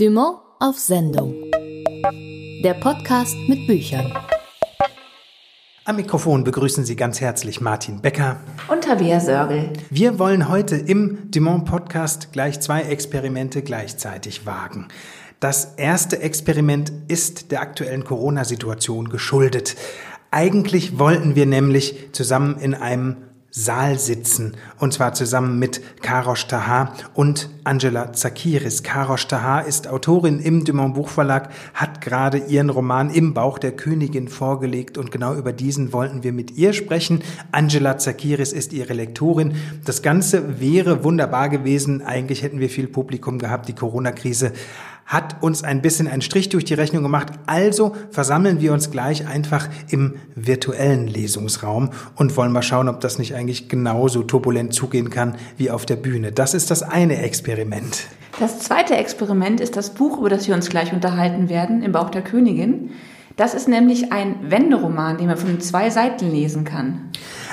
Dumont auf Sendung. Der Podcast mit Büchern. Am Mikrofon begrüßen Sie ganz herzlich Martin Becker und Tabea Sörgel. Wir wollen heute im Dumont Podcast gleich zwei Experimente gleichzeitig wagen. Das erste Experiment ist der aktuellen Corona-Situation geschuldet. Eigentlich wollten wir nämlich zusammen in einem Saal sitzen. Und zwar zusammen mit Karosh Tahar und Angela Zakiris. Karosh Tahar ist Autorin im Dumont Buchverlag, hat gerade ihren Roman Im Bauch der Königin vorgelegt und genau über diesen wollten wir mit ihr sprechen. Angela Zakiris ist ihre Lektorin. Das Ganze wäre wunderbar gewesen. Eigentlich hätten wir viel Publikum gehabt. Die Corona-Krise hat uns ein bisschen einen Strich durch die Rechnung gemacht. Also versammeln wir uns gleich einfach im virtuellen Lesungsraum und wollen mal schauen, ob das nicht eigentlich genauso turbulent zugehen kann wie auf der Bühne. Das ist das eine Experiment. Das zweite Experiment ist das Buch, über das wir uns gleich unterhalten werden, im Bauch der Königin. Das ist nämlich ein Wenderoman, den man von zwei Seiten lesen kann.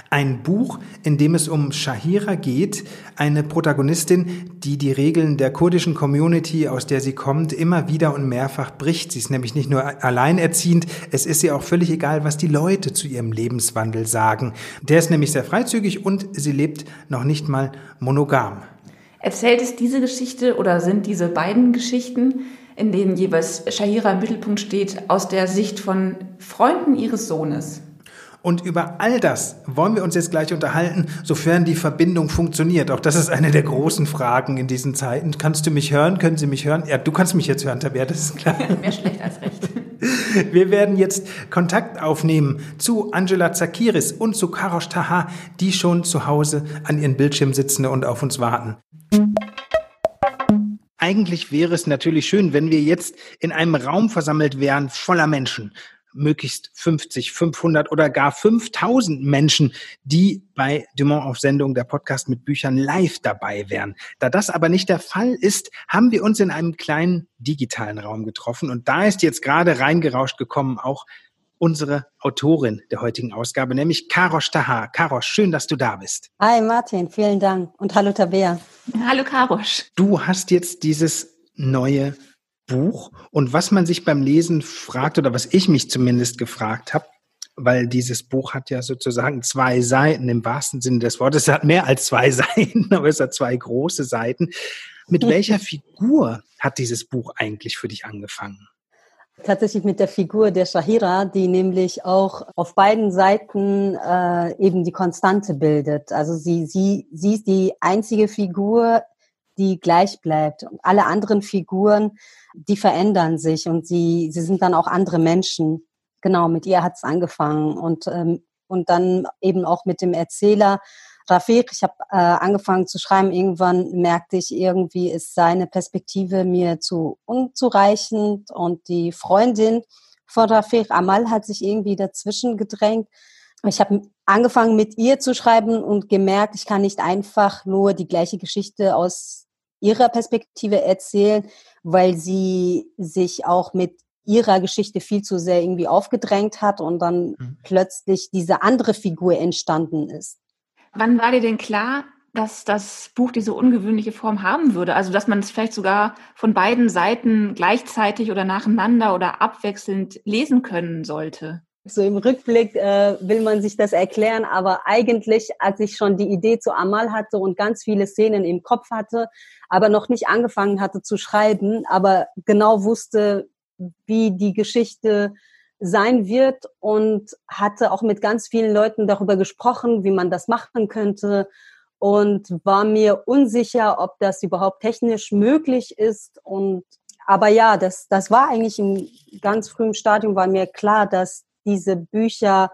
Ein Buch, in dem es um Shahira geht, eine Protagonistin, die die Regeln der kurdischen Community, aus der sie kommt, immer wieder und mehrfach bricht. Sie ist nämlich nicht nur alleinerziehend, es ist ihr auch völlig egal, was die Leute zu ihrem Lebenswandel sagen. Der ist nämlich sehr freizügig und sie lebt noch nicht mal monogam. Erzählt es diese Geschichte oder sind diese beiden Geschichten, in denen jeweils Shahira im Mittelpunkt steht, aus der Sicht von Freunden ihres Sohnes? Und über all das wollen wir uns jetzt gleich unterhalten, sofern die Verbindung funktioniert. Auch das ist eine der großen Fragen in diesen Zeiten. Kannst du mich hören? Können Sie mich hören? Ja, du kannst mich jetzt hören, Tabea, das ist klar. Mehr schlecht als recht. Wir werden jetzt Kontakt aufnehmen zu Angela Zakiris und zu Karosh Taha, die schon zu Hause an ihren Bildschirm sitzen und auf uns warten. Eigentlich wäre es natürlich schön, wenn wir jetzt in einem Raum versammelt wären, voller Menschen möglichst 50, 500 oder gar 5000 Menschen, die bei Dumont auf Sendung der Podcast mit Büchern live dabei wären. Da das aber nicht der Fall ist, haben wir uns in einem kleinen digitalen Raum getroffen und da ist jetzt gerade reingerauscht gekommen auch unsere Autorin der heutigen Ausgabe, nämlich Karosh Tahar. Karosh, schön, dass du da bist. Hi Martin, vielen Dank und hallo Tabea. Hallo Karosh. Du hast jetzt dieses neue Buch und was man sich beim Lesen fragt oder was ich mich zumindest gefragt habe, weil dieses Buch hat ja sozusagen zwei Seiten im wahrsten Sinne des Wortes. Es hat mehr als zwei Seiten, aber es hat zwei große Seiten. Mit welcher Figur hat dieses Buch eigentlich für dich angefangen? Tatsächlich mit der Figur der Shahira, die nämlich auch auf beiden Seiten äh, eben die Konstante bildet. Also sie, sie, sie ist die einzige Figur, die gleich bleibt. Und alle anderen Figuren die verändern sich und sie, sie sind dann auch andere Menschen. Genau, mit ihr hat es angefangen und, ähm, und dann eben auch mit dem Erzähler Rafiq. Ich habe äh, angefangen zu schreiben. Irgendwann merkte ich irgendwie, ist seine Perspektive mir zu unzureichend und die Freundin von Rafiq, Amal, hat sich irgendwie dazwischen gedrängt. Ich habe angefangen mit ihr zu schreiben und gemerkt, ich kann nicht einfach nur die gleiche Geschichte aus ihrer Perspektive erzählen, weil sie sich auch mit ihrer Geschichte viel zu sehr irgendwie aufgedrängt hat und dann mhm. plötzlich diese andere Figur entstanden ist. Wann war dir denn klar, dass das Buch diese ungewöhnliche Form haben würde? Also, dass man es vielleicht sogar von beiden Seiten gleichzeitig oder nacheinander oder abwechselnd lesen können sollte? So im Rückblick äh, will man sich das erklären, aber eigentlich, als ich schon die Idee zu Amal hatte und ganz viele Szenen im Kopf hatte, aber noch nicht angefangen hatte zu schreiben, aber genau wusste, wie die Geschichte sein wird und hatte auch mit ganz vielen Leuten darüber gesprochen, wie man das machen könnte und war mir unsicher, ob das überhaupt technisch möglich ist und aber ja, das, das war eigentlich im ganz frühen Stadium, war mir klar, dass diese Bücher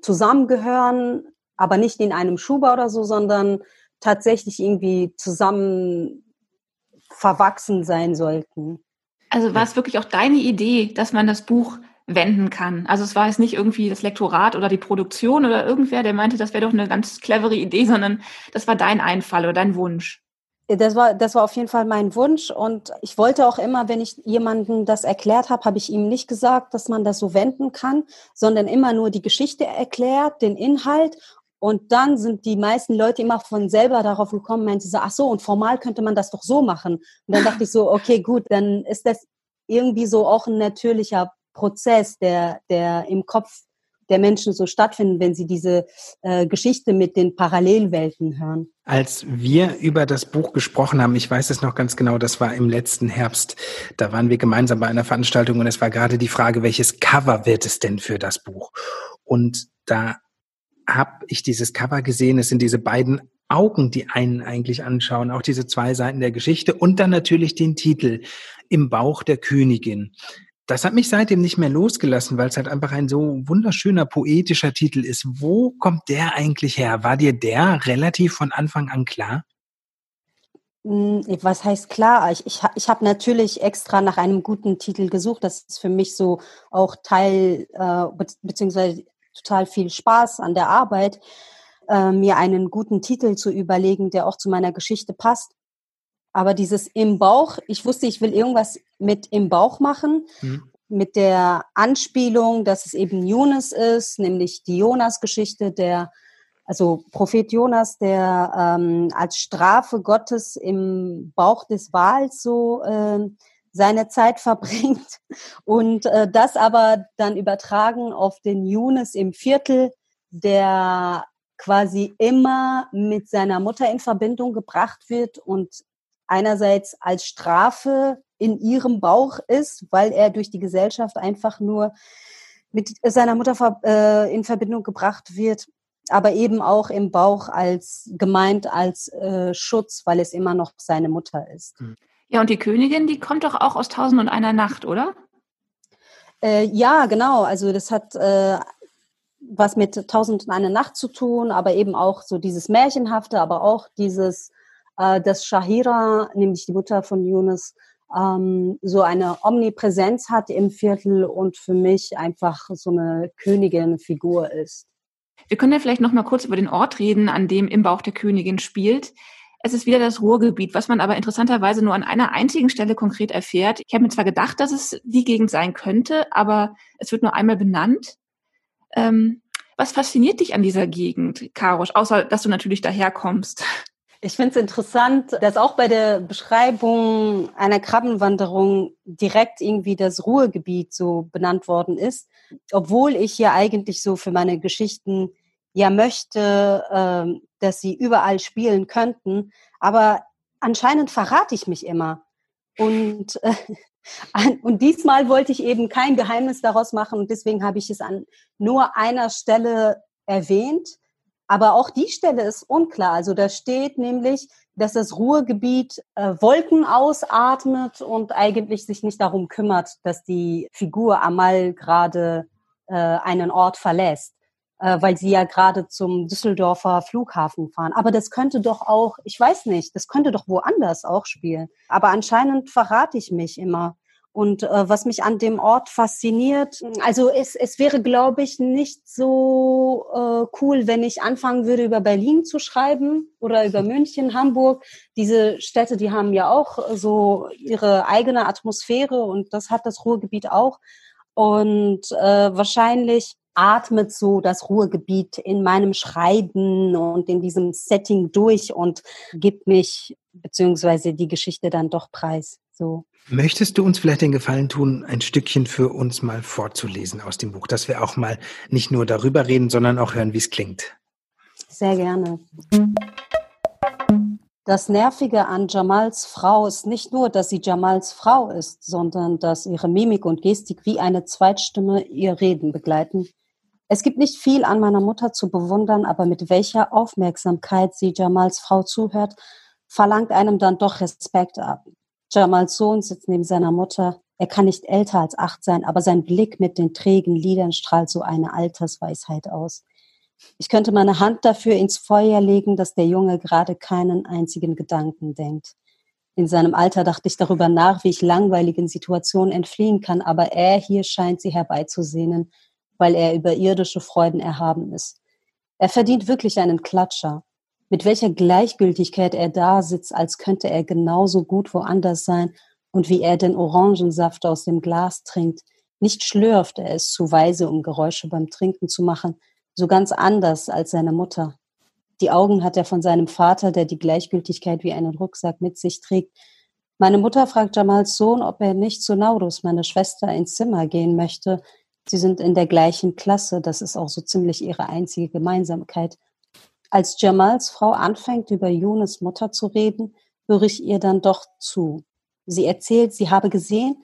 zusammengehören, aber nicht in einem Schuber oder so, sondern tatsächlich irgendwie zusammen verwachsen sein sollten. Also war es wirklich auch deine Idee, dass man das Buch wenden kann? Also es war jetzt nicht irgendwie das Lektorat oder die Produktion oder irgendwer, der meinte, das wäre doch eine ganz clevere Idee, sondern das war dein Einfall oder dein Wunsch. Das war, das war auf jeden Fall mein Wunsch und ich wollte auch immer, wenn ich jemandem das erklärt habe, habe ich ihm nicht gesagt, dass man das so wenden kann, sondern immer nur die Geschichte erklärt, den Inhalt Und dann sind die meisten Leute immer von selber darauf gekommen, meinte so, ach so, und formal könnte man das doch so machen. Und dann dachte ich so, okay, gut, dann ist das irgendwie so auch ein natürlicher Prozess, der, der im Kopf der Menschen so stattfindet, wenn sie diese äh, Geschichte mit den Parallelwelten hören. Als wir über das Buch gesprochen haben, ich weiß es noch ganz genau, das war im letzten Herbst, da waren wir gemeinsam bei einer Veranstaltung und es war gerade die Frage, welches Cover wird es denn für das Buch? Und da habe ich dieses Cover gesehen, es sind diese beiden Augen, die einen eigentlich anschauen, auch diese zwei Seiten der Geschichte und dann natürlich den Titel im Bauch der Königin das hat mich seitdem nicht mehr losgelassen, weil es halt einfach ein so wunderschöner poetischer Titel ist. Wo kommt der eigentlich her? War dir der relativ von Anfang an klar? Hm, was heißt klar? Ich, ich, ich habe natürlich extra nach einem guten Titel gesucht. Das ist für mich so auch Teil, äh, be beziehungsweise total viel Spaß an der Arbeit, äh, mir einen guten Titel zu überlegen, der auch zu meiner Geschichte passt. Aber dieses im Bauch, ich wusste, ich will irgendwas mit im Bauch machen, mhm. mit der Anspielung, dass es eben Jonas ist, nämlich die Jonas-Geschichte, der, also Prophet Jonas, der ähm, als Strafe Gottes im Bauch des Wals so äh, seine Zeit verbringt und äh, das aber dann übertragen auf den Jonas im Viertel, der quasi immer mit seiner Mutter in Verbindung gebracht wird und einerseits als Strafe in ihrem Bauch ist, weil er durch die Gesellschaft einfach nur mit seiner Mutter äh, in Verbindung gebracht wird, aber eben auch im Bauch als gemeint als äh, Schutz, weil es immer noch seine Mutter ist. Hm. Ja, und die Königin, die kommt doch auch aus Tausend und einer Nacht, oder? Äh, ja, genau. Also das hat äh, was mit Tausend und eine Nacht zu tun, aber eben auch so dieses Märchenhafte, aber auch dieses äh, dass Shahira, nämlich die Mutter von Yunus, ähm, so eine Omnipräsenz hat im Viertel und für mich einfach so eine Königin-Figur ist. Wir können ja vielleicht noch mal kurz über den Ort reden, an dem im Bauch der Königin spielt. Es ist wieder das Ruhrgebiet, was man aber interessanterweise nur an einer einzigen Stelle konkret erfährt. Ich habe mir zwar gedacht, dass es die Gegend sein könnte, aber es wird nur einmal benannt. Ähm, was fasziniert dich an dieser Gegend, Karosch, außer dass du natürlich daherkommst? Ich finde es interessant, dass auch bei der Beschreibung einer Krabbenwanderung direkt irgendwie das Ruhegebiet so benannt worden ist, obwohl ich ja eigentlich so für meine Geschichten ja möchte, äh, dass sie überall spielen könnten, aber anscheinend verrate ich mich immer. Und, äh, und diesmal wollte ich eben kein Geheimnis daraus machen und deswegen habe ich es an nur einer Stelle erwähnt aber auch die Stelle ist unklar. Also da steht nämlich, dass das Ruhrgebiet äh, Wolken ausatmet und eigentlich sich nicht darum kümmert, dass die Figur Amal gerade äh, einen Ort verlässt, äh, weil sie ja gerade zum Düsseldorfer Flughafen fahren. Aber das könnte doch auch, ich weiß nicht, das könnte doch woanders auch spielen. Aber anscheinend verrate ich mich immer. Und äh, was mich an dem Ort fasziniert, also es, es wäre, glaube ich, nicht so äh, cool, wenn ich anfangen würde, über Berlin zu schreiben oder über München, Hamburg. Diese Städte, die haben ja auch so ihre eigene Atmosphäre und das hat das Ruhrgebiet auch. Und äh, wahrscheinlich atmet so das Ruhrgebiet in meinem Schreiben und in diesem Setting durch und gibt mich beziehungsweise die Geschichte dann doch preis. So. Möchtest du uns vielleicht den Gefallen tun, ein Stückchen für uns mal vorzulesen aus dem Buch, dass wir auch mal nicht nur darüber reden, sondern auch hören, wie es klingt? Sehr gerne. Das Nervige an Jamals Frau ist nicht nur, dass sie Jamals Frau ist, sondern dass ihre Mimik und Gestik wie eine Zweitstimme ihr Reden begleiten. Es gibt nicht viel an meiner Mutter zu bewundern, aber mit welcher Aufmerksamkeit sie Jamals Frau zuhört, verlangt einem dann doch Respekt ab. Jamals Sohn sitzt neben seiner Mutter. Er kann nicht älter als acht sein, aber sein Blick mit den trägen Lidern strahlt so eine Altersweisheit aus. Ich könnte meine Hand dafür ins Feuer legen, dass der Junge gerade keinen einzigen Gedanken denkt. In seinem Alter dachte ich darüber nach, wie ich langweiligen Situationen entfliehen kann, aber er hier scheint sie herbeizusehnen, weil er über irdische Freuden erhaben ist. Er verdient wirklich einen Klatscher mit welcher Gleichgültigkeit er da sitzt, als könnte er genauso gut woanders sein und wie er den Orangensaft aus dem Glas trinkt. Nicht schlürft, er ist zu weise, um Geräusche beim Trinken zu machen, so ganz anders als seine Mutter. Die Augen hat er von seinem Vater, der die Gleichgültigkeit wie einen Rucksack mit sich trägt. Meine Mutter fragt Jamals Sohn, ob er nicht zu Naurus, meine Schwester, ins Zimmer gehen möchte. Sie sind in der gleichen Klasse, das ist auch so ziemlich ihre einzige Gemeinsamkeit. Als Jamals Frau anfängt, über Yunes Mutter zu reden, höre ich ihr dann doch zu. Sie erzählt, sie habe gesehen,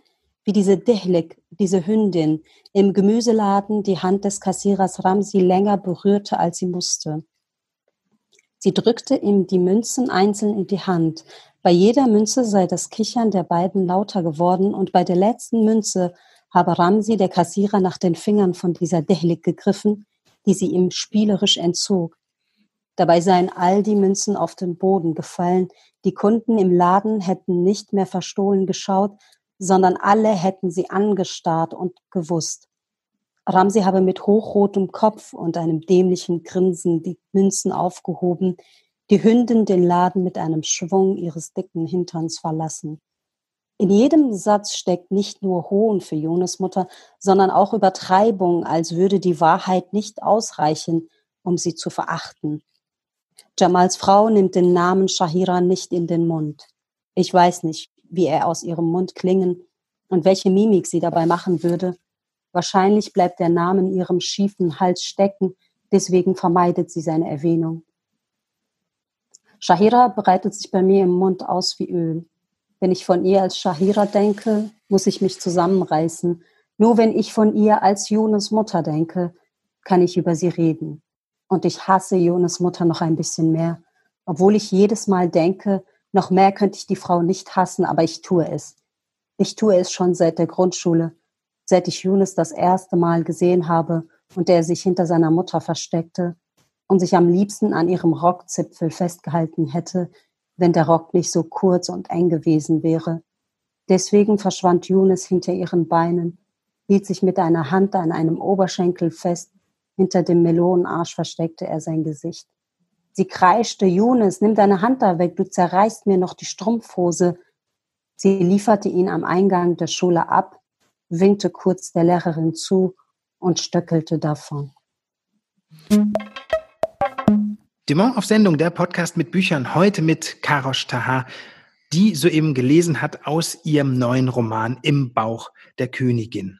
wie diese Dehlik, diese Hündin, im Gemüseladen die Hand des Kassierers Ramsi länger berührte, als sie musste. Sie drückte ihm die Münzen einzeln in die Hand. Bei jeder Münze sei das Kichern der beiden lauter geworden und bei der letzten Münze habe Ramsi, der Kassierer, nach den Fingern von dieser Dehlik gegriffen, die sie ihm spielerisch entzog. Dabei seien all die Münzen auf den Boden gefallen. Die Kunden im Laden hätten nicht mehr verstohlen geschaut, sondern alle hätten sie angestarrt und gewusst. Ramsi habe mit hochrotem Kopf und einem dämlichen Grinsen die Münzen aufgehoben, die Hündin den Laden mit einem Schwung ihres dicken Hinterns verlassen. In jedem Satz steckt nicht nur Hohn für Jonas Mutter, sondern auch Übertreibung, als würde die Wahrheit nicht ausreichen, um sie zu verachten. Jamals Frau nimmt den Namen Shahira nicht in den Mund. Ich weiß nicht, wie er aus ihrem Mund klingen und welche Mimik sie dabei machen würde. Wahrscheinlich bleibt der Name in ihrem schiefen Hals stecken, deswegen vermeidet sie seine Erwähnung. Shahira breitet sich bei mir im Mund aus wie Öl. Wenn ich von ihr als Shahira denke, muss ich mich zusammenreißen. Nur wenn ich von ihr als Jonas Mutter denke, kann ich über sie reden. Und ich hasse Jonas Mutter noch ein bisschen mehr, obwohl ich jedes Mal denke, noch mehr könnte ich die Frau nicht hassen, aber ich tue es. Ich tue es schon seit der Grundschule, seit ich Jonas das erste Mal gesehen habe und er sich hinter seiner Mutter versteckte und sich am liebsten an ihrem Rockzipfel festgehalten hätte, wenn der Rock nicht so kurz und eng gewesen wäre. Deswegen verschwand Younes hinter ihren Beinen, hielt sich mit einer Hand an einem Oberschenkel fest, hinter dem Melonenarsch versteckte er sein Gesicht. Sie kreischte, Younes, nimm deine Hand da weg, du zerreißt mir noch die Strumpfhose. Sie lieferte ihn am Eingang der Schule ab, winkte kurz der Lehrerin zu und stöckelte davon. Dumont auf Sendung, der Podcast mit Büchern, heute mit Karosh Taha, die soeben gelesen hat aus ihrem neuen Roman Im Bauch der Königin.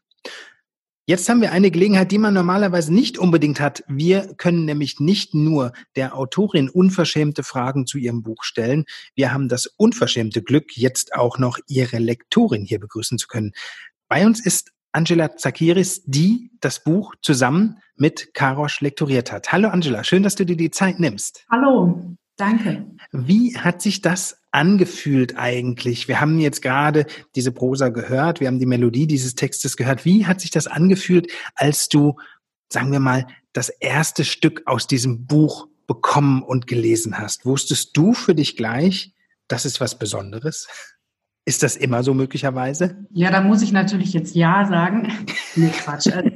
Jetzt haben wir eine Gelegenheit, die man normalerweise nicht unbedingt hat. Wir können nämlich nicht nur der Autorin unverschämte Fragen zu ihrem Buch stellen. Wir haben das unverschämte Glück, jetzt auch noch ihre Lektorin hier begrüßen zu können. Bei uns ist Angela Zakiris, die das Buch zusammen mit Karosch lektoriert hat. Hallo Angela, schön, dass du dir die Zeit nimmst. Hallo, danke. Wie hat sich das angefühlt eigentlich? Wir haben jetzt gerade diese Prosa gehört, wir haben die Melodie dieses Textes gehört. Wie hat sich das angefühlt, als du, sagen wir mal, das erste Stück aus diesem Buch bekommen und gelesen hast? Wusstest du für dich gleich, das ist was Besonderes? Ist das immer so möglicherweise? Ja, da muss ich natürlich jetzt Ja sagen. nee, Quatsch. Also,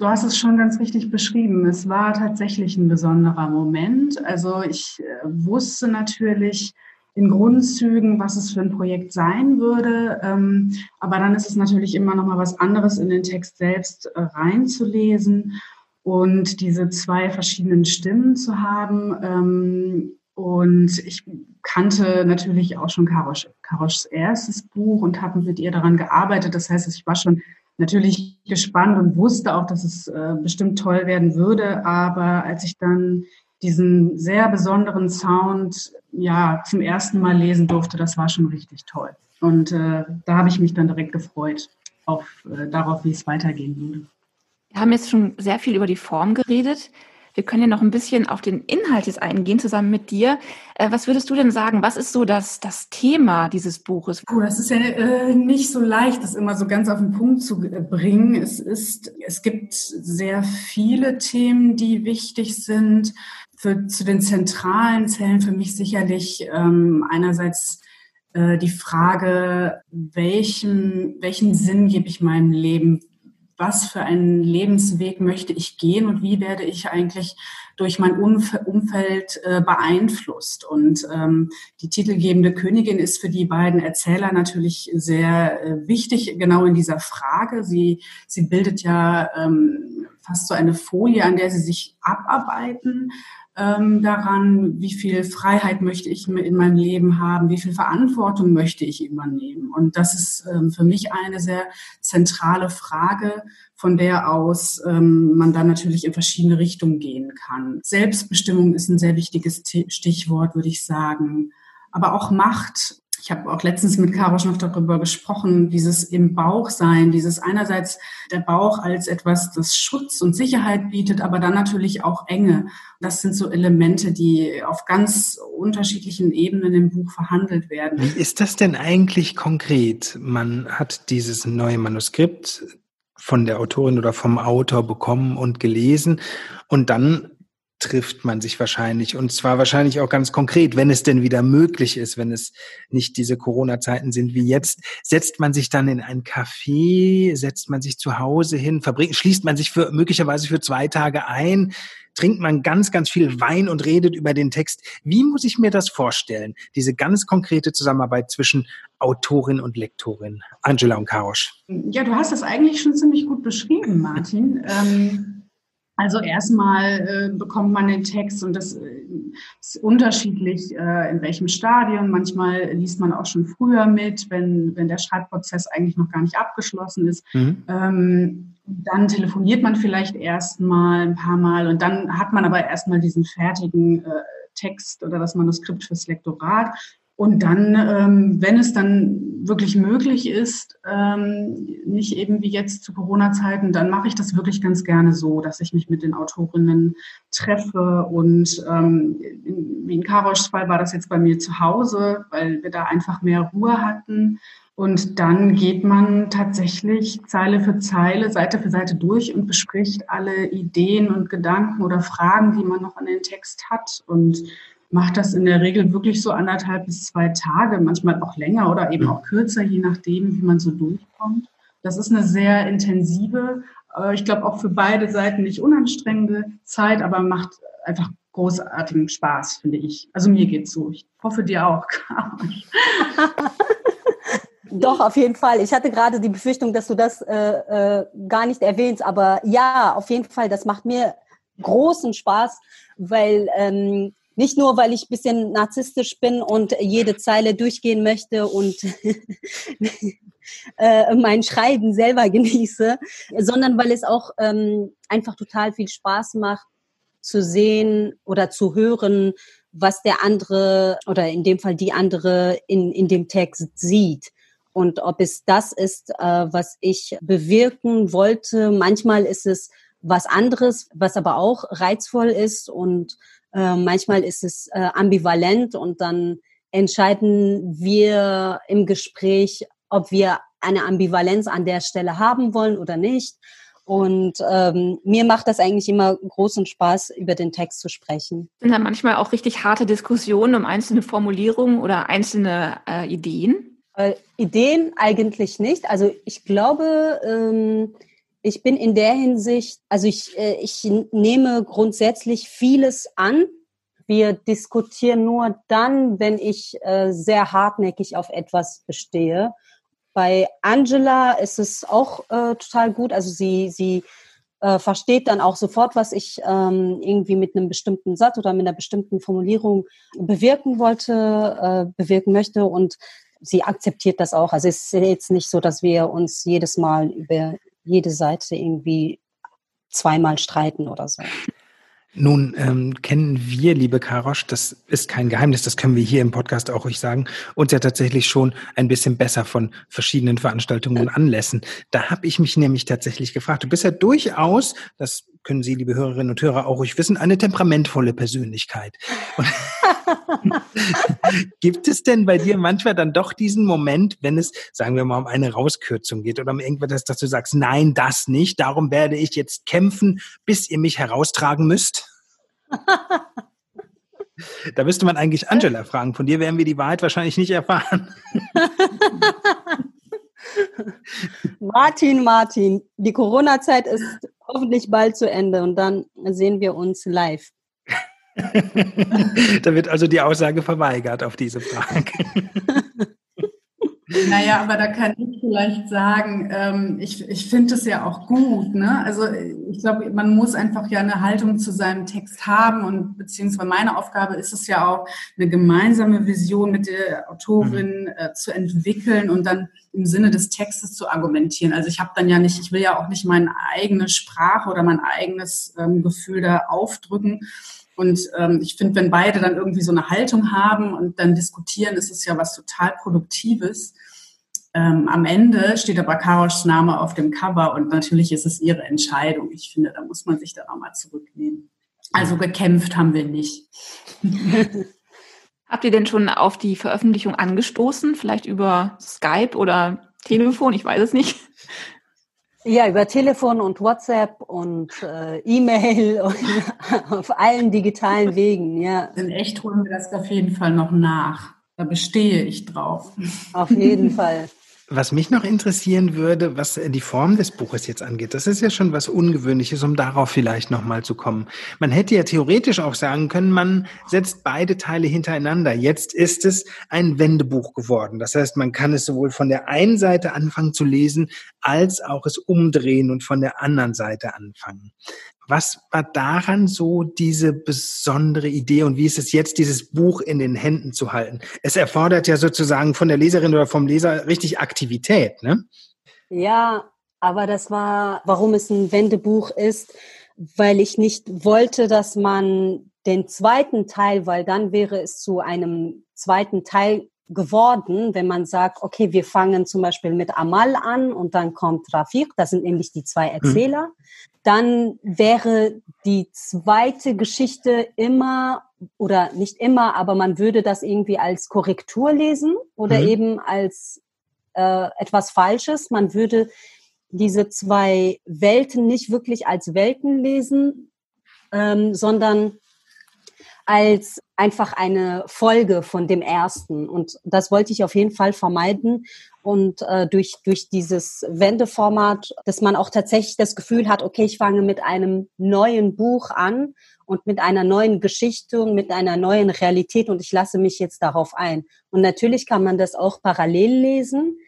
du hast es schon ganz richtig beschrieben. Es war tatsächlich ein besonderer Moment. Also ich äh, wusste natürlich in Grundzügen, was es für ein Projekt sein würde. Ähm, aber dann ist es natürlich immer noch mal was anderes, in den Text selbst äh, reinzulesen und diese zwei verschiedenen Stimmen zu haben. Ähm, und ich kannte natürlich auch schon Karosch, Karoschs erstes Buch und habe mit ihr daran gearbeitet. Das heißt, ich war schon natürlich gespannt und wusste auch, dass es äh, bestimmt toll werden würde. Aber als ich dann diesen sehr besonderen Sound ja zum ersten Mal lesen durfte, das war schon richtig toll. Und äh, da habe ich mich dann direkt gefreut auf äh, darauf, wie es weitergehen würde. Wir haben jetzt schon sehr viel über die Form geredet. Wir können ja noch ein bisschen auf den Inhalt jetzt eingehen, zusammen mit dir. Äh, was würdest du denn sagen? Was ist so das, das Thema dieses Buches? Puh, das ist ja äh, nicht so leicht, das immer so ganz auf den Punkt zu äh, bringen. Es ist, es gibt sehr viele Themen, die wichtig sind. Für, zu den zentralen zählen für mich sicherlich ähm, einerseits äh, die Frage, welchen, welchen Sinn gebe ich meinem Leben? Was für einen Lebensweg möchte ich gehen und wie werde ich eigentlich durch mein Umfeld äh, beeinflusst. Und ähm, die titelgebende Königin ist für die beiden Erzähler natürlich sehr äh, wichtig, genau in dieser Frage. Sie, sie bildet ja ähm, fast so eine Folie, an der sie sich abarbeiten ähm, daran, wie viel Freiheit möchte ich in meinem Leben haben, wie viel Verantwortung möchte ich übernehmen. Und das ist ähm, für mich eine sehr zentrale Frage, von der aus ähm, man dann natürlich in verschiedene Richtungen gehen kann. Selbstbestimmung ist ein sehr wichtiges Stichwort, würde ich sagen. Aber auch Macht ich habe auch letztens mit Karosch noch darüber gesprochen, dieses im Bauch sein, dieses einerseits der Bauch als etwas, das Schutz und Sicherheit bietet, aber dann natürlich auch Enge. Das sind so Elemente, die auf ganz unterschiedlichen Ebenen im Buch verhandelt werden. Wie ist das denn eigentlich konkret? Man hat dieses neue Manuskript von der Autorin oder vom Autor bekommen und gelesen und dann trifft man sich wahrscheinlich und zwar wahrscheinlich auch ganz konkret, wenn es denn wieder möglich ist, wenn es nicht diese Corona-Zeiten sind wie jetzt, setzt man sich dann in ein Café, setzt man sich zu Hause hin, verbringt, schließt man sich für möglicherweise für zwei Tage ein, trinkt man ganz, ganz viel Wein und redet über den Text. Wie muss ich mir das vorstellen? Diese ganz konkrete Zusammenarbeit zwischen Autorin und Lektorin, Angela und Karosch. Ja, du hast das eigentlich schon ziemlich gut beschrieben, Martin. Ähm also erstmal äh, bekommt man den Text und das äh, ist unterschiedlich, äh, in welchem Stadium. Manchmal liest man auch schon früher mit, wenn, wenn der Schreibprozess eigentlich noch gar nicht abgeschlossen ist. Mhm. Ähm, dann telefoniert man vielleicht erstmal ein paar Mal und dann hat man aber erstmal diesen fertigen äh, Text oder das Manuskript fürs Lektorat. Und dann, ähm, wenn es dann wirklich möglich ist, ähm, nicht eben wie jetzt zu Corona-Zeiten, dann mache ich das wirklich ganz gerne so, dass ich mich mit den Autorinnen treffe. Und ähm, wie in Karoschs Fall war das jetzt bei mir zu Hause, weil wir da einfach mehr Ruhe hatten. Und dann geht man tatsächlich Zeile für Zeile, Seite für Seite durch und bespricht alle Ideen und Gedanken oder Fragen, die man noch an den Text hat. Und mache das in der Regel wirklich so anderthalb bis zwei Tage, manchmal auch länger oder eben auch kürzer, je nachdem, wie man so durchkommt. Das ist eine sehr intensive, äh, ich glaube auch für beide Seiten nicht unanstrengende Zeit, aber macht einfach großartigen Spaß, finde ich. Also mir geht's so. Ich hoffe dir auch. Doch, auf jeden Fall. Ich hatte gerade die Befürchtung, dass du das äh, äh, gar nicht erwähnst, aber ja, auf jeden Fall, das macht mir großen Spaß, weil ähm, nicht nur, weil ich ein bisschen narzisstisch bin und jede Zeile durchgehen möchte und äh, mein Schreiben selber genieße, sondern weil es auch ähm, einfach total viel Spaß macht zu sehen oder zu hören, was der andere oder in dem Fall die andere in, in dem Text sieht. Und ob es das ist, äh, was ich bewirken wollte. Manchmal ist es was anderes, was aber auch reizvoll ist und äh, manchmal ist es äh, ambivalent und dann entscheiden wir im Gespräch, ob wir eine Ambivalenz an der Stelle haben wollen oder nicht. Und ähm, mir macht das eigentlich immer großen Spaß, über den Text zu sprechen. Sind da manchmal auch richtig harte Diskussionen um einzelne Formulierungen oder einzelne äh, Ideen? Äh, Ideen eigentlich nicht. Also ich glaube, ähm, ich bin in der Hinsicht, also ich, äh, ich nehme grundsätzlich vieles an. Wir diskutieren nur dann, wenn ich äh, sehr hartnäckig auf etwas bestehe. Bei Angela ist es auch äh, total gut. Also sie, sie äh, versteht dann auch sofort, was ich ähm, irgendwie mit einem bestimmten Satz oder mit einer bestimmten Formulierung bewirken wollte, äh, bewirken möchte und sie akzeptiert das auch. Also es ist jetzt nicht so, dass wir uns jedes Mal über jede Seite irgendwie zweimal streiten oder so. Nun ähm, kennen wir, liebe Karosch, das ist kein Geheimnis, das können wir hier im Podcast auch ruhig sagen, uns ja tatsächlich schon ein bisschen besser von verschiedenen Veranstaltungen und Anlässen. Da habe ich mich nämlich tatsächlich gefragt, du bist ja durchaus, das können Sie, liebe Hörerinnen und Hörer, auch ruhig wissen, eine temperamentvolle Persönlichkeit. Gibt es denn bei dir manchmal dann doch diesen Moment, wenn es, sagen wir mal, um eine Rauskürzung geht oder um irgendwas, dass du sagst, nein, das nicht, darum werde ich jetzt kämpfen, bis ihr mich heraustragen müsst? Da müsste man eigentlich Angela fragen. Von dir werden wir die Wahrheit wahrscheinlich nicht erfahren. Martin, Martin, die Corona-Zeit ist hoffentlich bald zu Ende und dann sehen wir uns live. da wird also die Aussage verweigert auf diese Frage. Naja, aber da kann ich vielleicht sagen, ähm, ich, ich finde es ja auch gut. Ne? Also ich glaube, man muss einfach ja eine Haltung zu seinem Text haben und beziehungsweise meine Aufgabe ist es ja auch, eine gemeinsame Vision mit der Autorin mhm. äh, zu entwickeln und dann im Sinne des Textes zu argumentieren. Also ich habe dann ja nicht, ich will ja auch nicht meine eigene Sprache oder mein eigenes ähm, Gefühl da aufdrücken. Und ähm, ich finde, wenn beide dann irgendwie so eine Haltung haben und dann diskutieren, ist es ja was total Produktives. Ähm, am Ende steht aber Karoschs Name auf dem Cover und natürlich ist es ihre Entscheidung. Ich finde, da muss man sich dann auch mal zurücknehmen. Also gekämpft haben wir nicht. Habt ihr denn schon auf die Veröffentlichung angestoßen? Vielleicht über Skype oder Telefon? Ich weiß es nicht. Ja, über Telefon und WhatsApp und äh, E-Mail und auf allen digitalen Wegen, ja. In echt holen wir das auf jeden Fall noch nach. Da bestehe ich drauf. Auf jeden Fall. Was mich noch interessieren würde, was die Form des Buches jetzt angeht, das ist ja schon was Ungewöhnliches, um darauf vielleicht nochmal zu kommen. Man hätte ja theoretisch auch sagen können, man setzt beide Teile hintereinander. Jetzt ist es ein Wendebuch geworden. Das heißt, man kann es sowohl von der einen Seite anfangen zu lesen, als auch es umdrehen und von der anderen Seite anfangen. Was war daran so diese besondere Idee und wie ist es jetzt, dieses Buch in den Händen zu halten? Es erfordert ja sozusagen von der Leserin oder vom Leser richtig Aktivität, ne? Ja, aber das war, warum es ein Wendebuch ist, weil ich nicht wollte, dass man den zweiten Teil, weil dann wäre es zu einem zweiten Teil geworden, wenn man sagt, okay, wir fangen zum Beispiel mit Amal an und dann kommt Rafiq, das sind nämlich die zwei mhm. Erzähler. Mhm. Dann wäre die zweite Geschichte immer oder nicht immer, aber man würde das irgendwie als Korrektur lesen oder mhm. eben als äh, etwas Falsches. Man würde diese zwei Welten nicht wirklich als Welten lesen, ähm, sondern als einfach eine Folge von dem ersten. Und das wollte ich auf jeden Fall vermeiden. Und äh, durch, durch dieses Wendeformat, dass man auch tatsächlich das Gefühl hat, okay, ich fange mit einem neuen Buch an und mit einer neuen Geschichte und mit einer neuen Realität und ich lasse mich jetzt darauf ein. Und natürlich kann man das auch parallel lesen.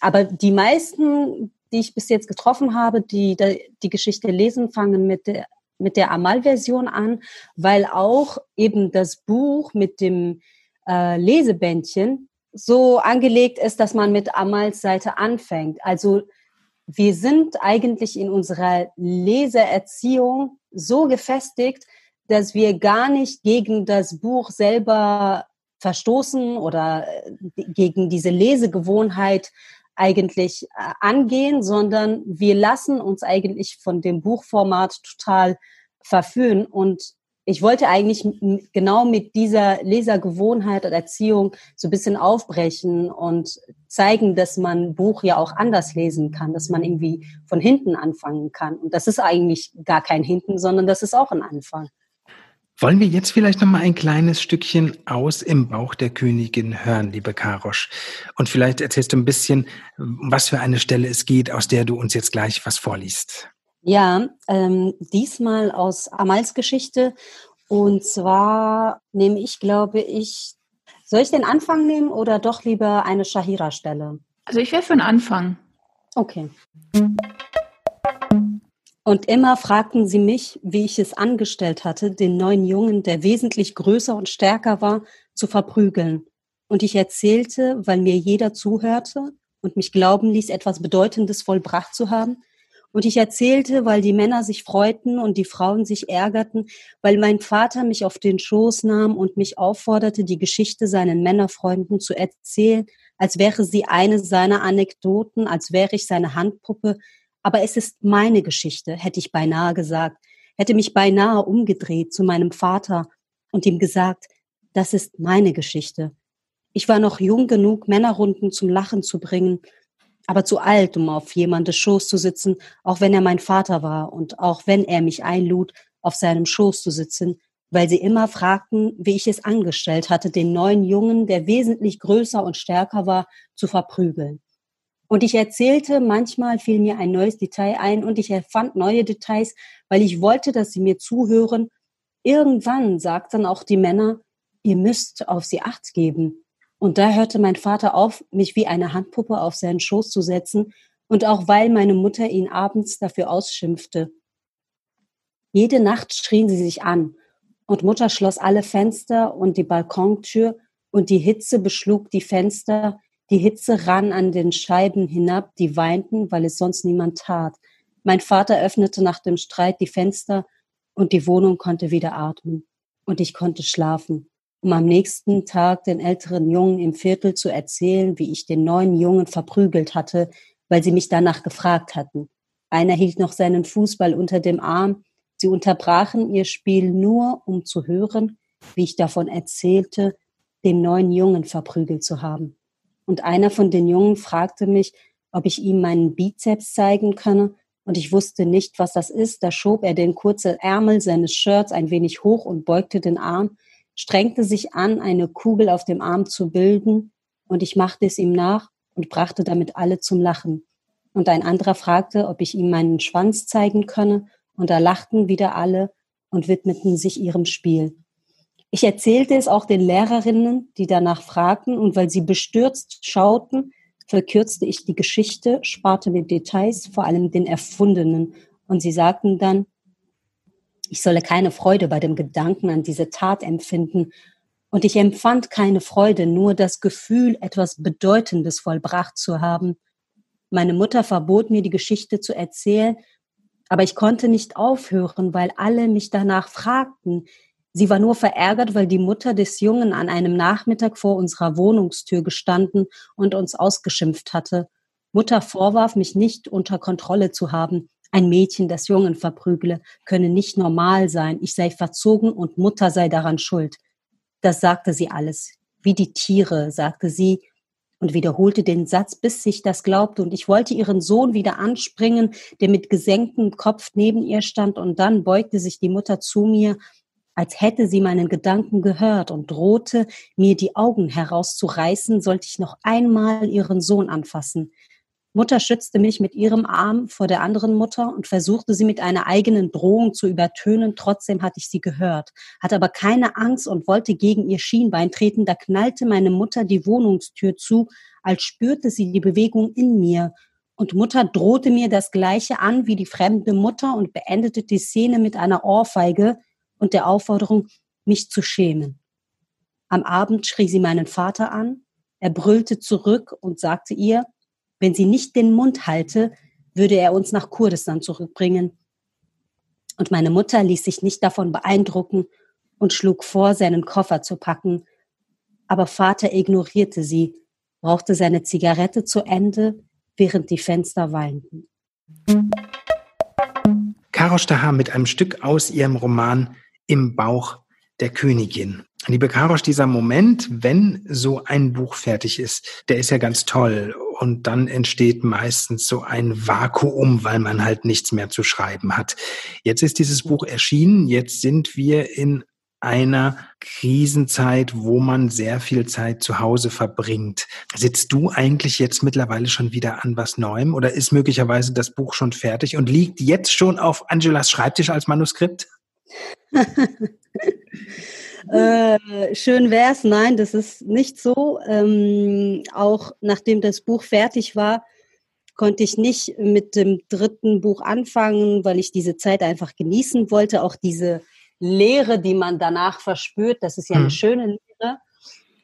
Aber die meisten, die ich bis jetzt getroffen habe, die die Geschichte lesen, fangen mit der mit der Amal-Version an, weil auch eben das Buch mit dem äh, Lesebändchen so angelegt ist, dass man mit Amals Seite anfängt. Also wir sind eigentlich in unserer Leseerziehung so gefestigt, dass wir gar nicht gegen das Buch selber verstoßen oder äh, gegen diese Lesegewohnheit eigentlich äh, angehen, sondern wir lassen uns eigentlich von dem Buchformat total verführen. Und ich wollte eigentlich genau mit dieser Lesergewohnheit oder Erziehung so ein bisschen aufbrechen und zeigen, dass man Buch ja auch anders lesen kann, dass man irgendwie von hinten anfangen kann. Und das ist eigentlich gar kein Hinten, sondern das ist auch ein Anfang. Wollen wir jetzt vielleicht noch mal ein kleines Stückchen aus im Bauch der Königin hören, liebe Karosch? Und vielleicht erzählst du ein bisschen, was für eine Stelle es geht, aus der du uns jetzt gleich was vorliest. Ja, ähm, diesmal aus Amals Geschichte. Und zwar nehme ich, glaube ich, soll ich den Anfang nehmen oder doch lieber eine Shahira-Stelle? Also ich wäre für einen Anfang. Okay. Und immer fragten sie mich, wie ich es angestellt hatte, den neuen Jungen, der wesentlich größer und stärker war, zu verprügeln. Und ich erzählte, weil mir jeder zuhörte und mich glauben ließ, etwas Bedeutendes vollbracht zu haben. Und ich erzählte, weil die Männer sich freuten und die Frauen sich ärgerten, weil mein Vater mich auf den Schoß nahm und mich aufforderte, die Geschichte seinen Männerfreunden zu erzählen, als wäre sie eine seiner Anekdoten, als wäre ich seine Handpuppe, aber es ist meine Geschichte, hätte ich beinahe gesagt, hätte mich beinahe umgedreht zu meinem Vater und ihm gesagt, das ist meine Geschichte. Ich war noch jung genug, Männerrunden zum Lachen zu bringen, aber zu alt, um auf jemandes Schoß zu sitzen, auch wenn er mein Vater war und auch wenn er mich einlud, auf seinem Schoß zu sitzen, weil sie immer fragten, wie ich es angestellt hatte, den neuen Jungen, der wesentlich größer und stärker war, zu verprügeln. Und ich erzählte, manchmal fiel mir ein neues Detail ein und ich erfand neue Details, weil ich wollte, dass sie mir zuhören. Irgendwann sagten auch die Männer, ihr müsst auf sie acht geben. Und da hörte mein Vater auf, mich wie eine Handpuppe auf seinen Schoß zu setzen und auch weil meine Mutter ihn abends dafür ausschimpfte. Jede Nacht schrien sie sich an und Mutter schloss alle Fenster und die Balkontür und die Hitze beschlug die Fenster, die Hitze rann an den Scheiben hinab, die weinten, weil es sonst niemand tat. Mein Vater öffnete nach dem Streit die Fenster und die Wohnung konnte wieder atmen. Und ich konnte schlafen, um am nächsten Tag den älteren Jungen im Viertel zu erzählen, wie ich den neuen Jungen verprügelt hatte, weil sie mich danach gefragt hatten. Einer hielt noch seinen Fußball unter dem Arm. Sie unterbrachen ihr Spiel nur, um zu hören, wie ich davon erzählte, den neuen Jungen verprügelt zu haben. Und einer von den Jungen fragte mich, ob ich ihm meinen Bizeps zeigen könne, und ich wusste nicht, was das ist. Da schob er den kurzen Ärmel seines Shirts ein wenig hoch und beugte den Arm, strengte sich an, eine Kugel auf dem Arm zu bilden, und ich machte es ihm nach und brachte damit alle zum Lachen. Und ein anderer fragte, ob ich ihm meinen Schwanz zeigen könne, und da lachten wieder alle und widmeten sich ihrem Spiel. Ich erzählte es auch den Lehrerinnen, die danach fragten, und weil sie bestürzt schauten, verkürzte ich die Geschichte, sparte mir Details, vor allem den erfundenen, und sie sagten dann, ich solle keine Freude bei dem Gedanken an diese Tat empfinden, und ich empfand keine Freude, nur das Gefühl, etwas Bedeutendes vollbracht zu haben. Meine Mutter verbot mir, die Geschichte zu erzählen, aber ich konnte nicht aufhören, weil alle mich danach fragten. Sie war nur verärgert, weil die Mutter des Jungen an einem Nachmittag vor unserer Wohnungstür gestanden und uns ausgeschimpft hatte. Mutter vorwarf, mich nicht unter Kontrolle zu haben. Ein Mädchen, das Jungen verprügle, könne nicht normal sein. Ich sei verzogen und Mutter sei daran schuld. Das sagte sie alles. Wie die Tiere, sagte sie und wiederholte den Satz, bis sich das glaubte. Und ich wollte ihren Sohn wieder anspringen, der mit gesenktem Kopf neben ihr stand. Und dann beugte sich die Mutter zu mir als hätte sie meinen Gedanken gehört und drohte, mir die Augen herauszureißen, sollte ich noch einmal ihren Sohn anfassen. Mutter schützte mich mit ihrem Arm vor der anderen Mutter und versuchte sie mit einer eigenen Drohung zu übertönen. Trotzdem hatte ich sie gehört, hatte aber keine Angst und wollte gegen ihr Schienbein treten. Da knallte meine Mutter die Wohnungstür zu, als spürte sie die Bewegung in mir. Und Mutter drohte mir das Gleiche an wie die fremde Mutter und beendete die Szene mit einer Ohrfeige, und der Aufforderung, mich zu schämen. Am Abend schrie sie meinen Vater an, er brüllte zurück und sagte ihr, wenn sie nicht den Mund halte, würde er uns nach Kurdistan zurückbringen. Und meine Mutter ließ sich nicht davon beeindrucken und schlug vor, seinen Koffer zu packen. Aber Vater ignorierte sie, brauchte seine Zigarette zu Ende, während die Fenster weinten. Karo Stahar mit einem Stück aus ihrem Roman im Bauch der Königin. Liebe Karosch, dieser Moment, wenn so ein Buch fertig ist, der ist ja ganz toll. Und dann entsteht meistens so ein Vakuum, weil man halt nichts mehr zu schreiben hat. Jetzt ist dieses Buch erschienen. Jetzt sind wir in einer Krisenzeit, wo man sehr viel Zeit zu Hause verbringt. Sitzt du eigentlich jetzt mittlerweile schon wieder an was Neuem oder ist möglicherweise das Buch schon fertig und liegt jetzt schon auf Angelas Schreibtisch als Manuskript? äh, schön wär's. Nein, das ist nicht so. Ähm, auch nachdem das Buch fertig war, konnte ich nicht mit dem dritten Buch anfangen, weil ich diese Zeit einfach genießen wollte. Auch diese Lehre, die man danach verspürt, das ist ja eine mhm. schöne Lehre.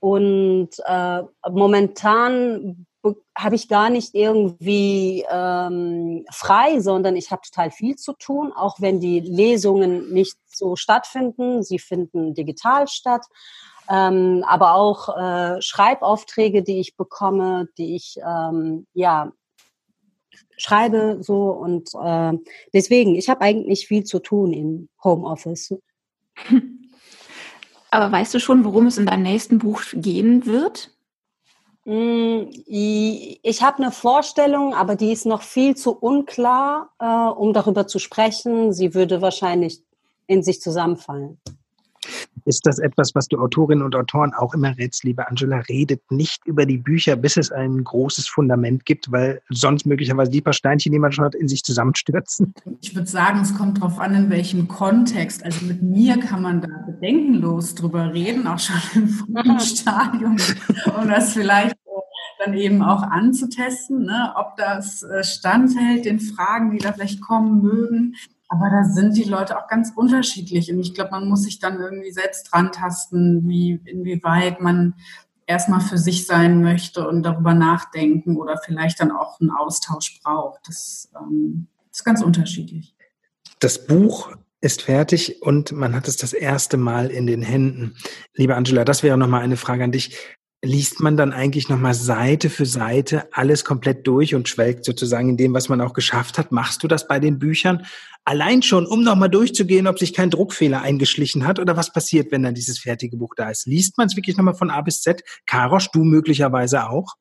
Und äh, momentan habe ich gar nicht irgendwie ähm, frei, sondern ich habe total viel zu tun, auch wenn die Lesungen nicht so stattfinden. Sie finden digital statt. Ähm, aber auch äh, Schreibaufträge, die ich bekomme, die ich ähm, ja schreibe so und äh, deswegen, ich habe eigentlich viel zu tun im Homeoffice. Aber weißt du schon, worum es in deinem nächsten Buch gehen wird? Mm, ich habe eine Vorstellung, aber die ist noch viel zu unklar, äh, um darüber zu sprechen. Sie würde wahrscheinlich in sich zusammenfallen. Ist das etwas, was du Autorinnen und Autoren auch immer rätst, liebe Angela? Redet nicht über die Bücher, bis es ein großes Fundament gibt, weil sonst möglicherweise die paar Steinchen, die man schon hat, in sich zusammenstürzen. Ich würde sagen, es kommt darauf an, in welchem Kontext. Also mit mir kann man da bedenkenlos drüber reden, auch schon im frühen Stadium, um das vielleicht dann eben auch anzutesten, ne, ob das äh, standhält den Fragen, die da vielleicht kommen mögen. Aber da sind die Leute auch ganz unterschiedlich. Und ich glaube, man muss sich dann irgendwie selbst dran tasten, wie, inwieweit man erstmal für sich sein möchte und darüber nachdenken oder vielleicht dann auch einen Austausch braucht. Das ähm, ist ganz unterschiedlich. Das Buch ist fertig und man hat es das erste Mal in den Händen. Liebe Angela, das wäre nochmal eine Frage an dich liest man dann eigentlich nochmal Seite für Seite alles komplett durch und schwelgt sozusagen in dem, was man auch geschafft hat. Machst du das bei den Büchern? Allein schon, um nochmal durchzugehen, ob sich kein Druckfehler eingeschlichen hat oder was passiert, wenn dann dieses fertige Buch da ist. Liest man es wirklich nochmal von A bis Z? Karosch, du möglicherweise auch?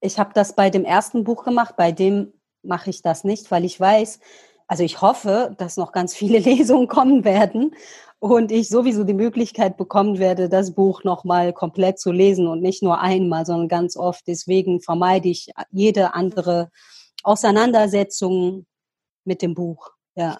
Ich habe das bei dem ersten Buch gemacht, bei dem mache ich das nicht, weil ich weiß, also ich hoffe, dass noch ganz viele Lesungen kommen werden und ich sowieso die Möglichkeit bekommen werde, das Buch nochmal komplett zu lesen und nicht nur einmal, sondern ganz oft. Deswegen vermeide ich jede andere Auseinandersetzung mit dem Buch. Ja.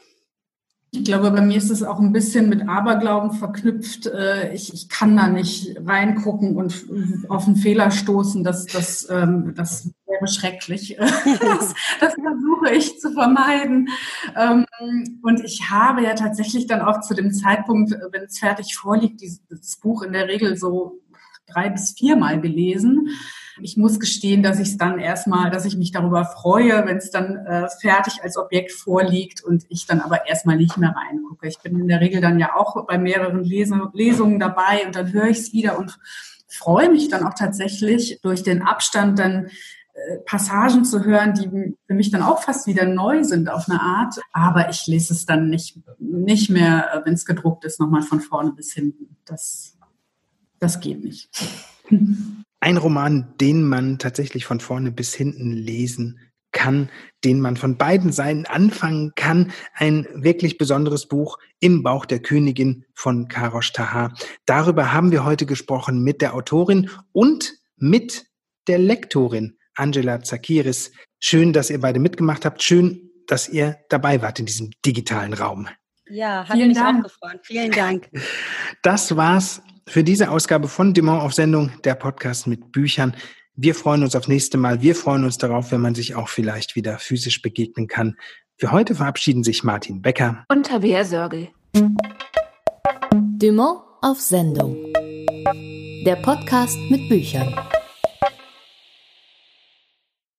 Ich glaube, bei mir ist es auch ein bisschen mit Aberglauben verknüpft. Äh, ich, ich kann da nicht reingucken und auf einen Fehler stoßen. Das, das, ähm, das wäre schrecklich. Das, das versuche ich zu vermeiden. Ähm, und ich habe ja tatsächlich dann auch zu dem Zeitpunkt, wenn es fertig vorliegt, dieses Buch in der Regel so drei bis viermal gelesen. Ich muss gestehen, dass ich es dann erstmal, dass ich mich darüber freue, wenn es dann äh, fertig als Objekt vorliegt und ich dann aber erstmal nicht mehr reingucke. Ich bin in der Regel dann ja auch bei mehreren Lesung, Lesungen dabei und dann höre ich es wieder und freue mich dann auch tatsächlich durch den Abstand dann äh, Passagen zu hören, die für mich dann auch fast wieder neu sind auf eine Art. Aber ich lese es dann nicht, nicht mehr, äh, wenn es gedruckt ist, nochmal von vorne bis hinten. Das, das geht nicht. Ein Roman, den man tatsächlich von vorne bis hinten lesen kann, den man von beiden Seiten anfangen kann. Ein wirklich besonderes Buch im Bauch der Königin von Karosh Taha. Darüber haben wir heute gesprochen mit der Autorin und mit der Lektorin Angela Zakiris. Schön, dass ihr beide mitgemacht habt. Schön, dass ihr dabei wart in diesem digitalen Raum. Ja, hat Vielen mich Dank. auch gefreut. Vielen Dank. Das war's für diese Ausgabe von Dumont auf Sendung, der Podcast mit Büchern. Wir freuen uns aufs nächste Mal. Wir freuen uns darauf, wenn man sich auch vielleicht wieder physisch begegnen kann. Für heute verabschieden sich Martin Becker und Tabea Sörgel. Dumont auf Sendung. Der Podcast mit Büchern.